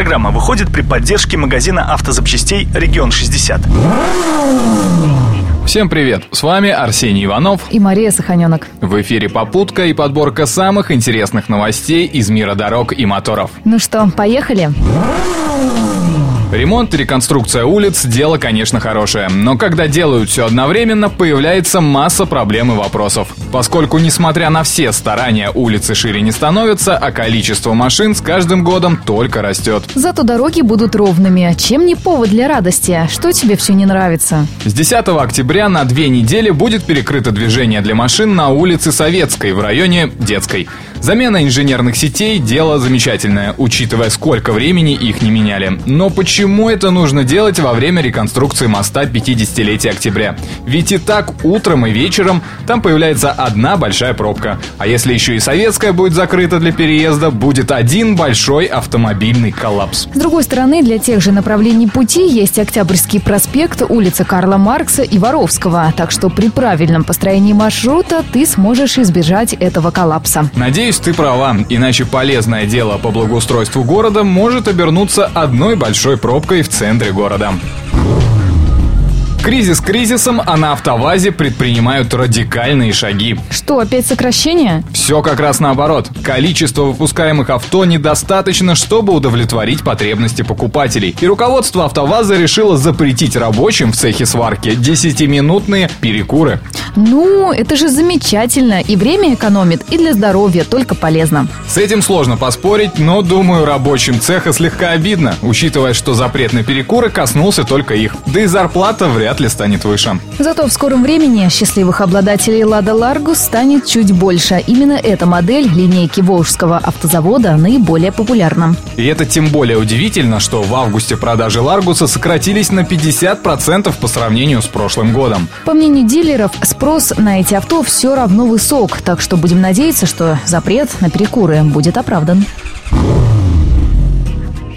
Программа выходит при поддержке магазина автозапчастей «Регион 60». Всем привет! С вами Арсений Иванов и Мария Саханенок. В эфире «Попутка» и подборка самых интересных новостей из мира дорог и моторов. Ну что, поехали? Ремонт и реконструкция улиц – дело, конечно, хорошее. Но когда делают все одновременно, появляется масса проблем и вопросов. Поскольку, несмотря на все старания, улицы шире не становятся, а количество машин с каждым годом только растет. Зато дороги будут ровными. Чем не повод для радости? Что тебе все не нравится? С 10 октября на две недели будет перекрыто движение для машин на улице Советской в районе Детской. Замена инженерных сетей – дело замечательное, учитывая, сколько времени их не меняли. Но почему это нужно делать во время реконструкции моста 50-летия октября? Ведь и так утром и вечером там появляется одна большая пробка. А если еще и советская будет закрыта для переезда, будет один большой автомобильный коллапс. С другой стороны, для тех же направлений пути есть Октябрьский проспект, улица Карла Маркса и Воровского. Так что при правильном построении маршрута ты сможешь избежать этого коллапса. Надеюсь, Надеюсь, ты права, иначе полезное дело по благоустройству города может обернуться одной большой пробкой в центре города. Кризис кризисом, а на автовазе предпринимают радикальные шаги. Что, опять сокращение? Все как раз наоборот. Количество выпускаемых авто недостаточно, чтобы удовлетворить потребности покупателей. И руководство автоваза решило запретить рабочим в цехе сварки 10-минутные перекуры. Ну, это же замечательно. И время экономит, и для здоровья только полезно. С этим сложно поспорить, но, думаю, рабочим цеха слегка обидно, учитывая, что запрет на перекуры коснулся только их. Да и зарплата вряд вряд ли станет выше. Зато в скором времени счастливых обладателей «Лада Ларгус» станет чуть больше. Именно эта модель линейки Волжского автозавода наиболее популярна. И это тем более удивительно, что в августе продажи «Ларгуса» сократились на 50% по сравнению с прошлым годом. По мнению дилеров, спрос на эти авто все равно высок, так что будем надеяться, что запрет на перекуры будет оправдан.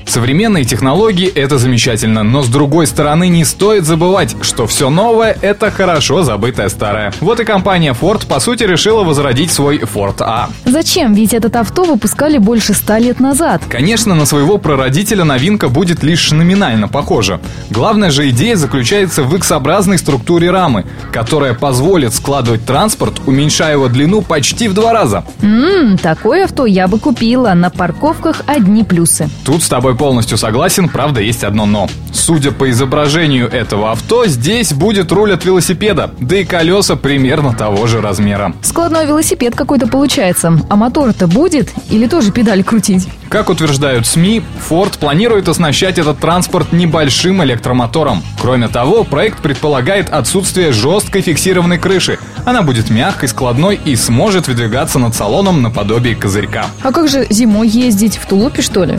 Современные технологии – это замечательно, но с другой стороны не стоит забывать, что все новое – это хорошо забытое старое. Вот и компания Ford, по сути, решила возродить свой Ford A. Зачем? Ведь этот авто выпускали больше ста лет назад. Конечно, на своего прародителя новинка будет лишь номинально похожа. Главная же идея заключается в X-образной структуре рамы, которая позволит складывать транспорт, уменьшая его длину почти в два раза. Ммм, такое авто я бы купила. На парковках одни плюсы. Тут с тобой полностью согласен, правда есть одно но. Судя по изображению этого авто, здесь будет руль от велосипеда, да и колеса примерно того же размера. Складной велосипед какой-то получается. А мотор-то будет или тоже педаль крутить? Как утверждают СМИ, Ford планирует оснащать этот транспорт небольшим электромотором. Кроме того, проект предполагает отсутствие жесткой фиксированной крыши. Она будет мягкой, складной и сможет выдвигаться над салоном наподобие козырька. А как же зимой ездить? В тулупе, что ли?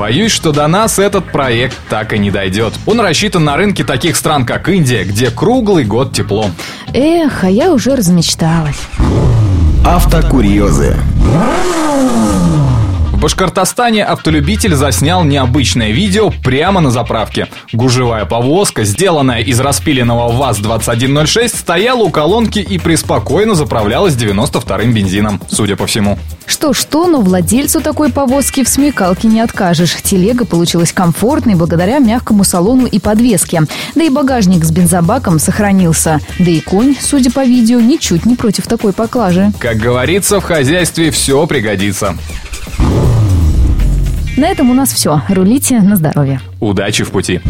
Боюсь, что до нас этот проект так и не дойдет. Он рассчитан на рынке таких стран, как Индия, где круглый год тепло. Эх, а я уже размечталась. Автокурьезы. В Башкортостане автолюбитель заснял необычное видео прямо на заправке. Гужевая повозка, сделанная из распиленного ВАЗ-2106, стояла у колонки и преспокойно заправлялась 92-м бензином, судя по всему. Что-что, но владельцу такой повозки в смекалке не откажешь. Телега получилась комфортной благодаря мягкому салону и подвеске. Да и багажник с бензобаком сохранился. Да и конь, судя по видео, ничуть не против такой поклажи. Как говорится, в хозяйстве все пригодится. На этом у нас все. Рулите на здоровье. Удачи в пути.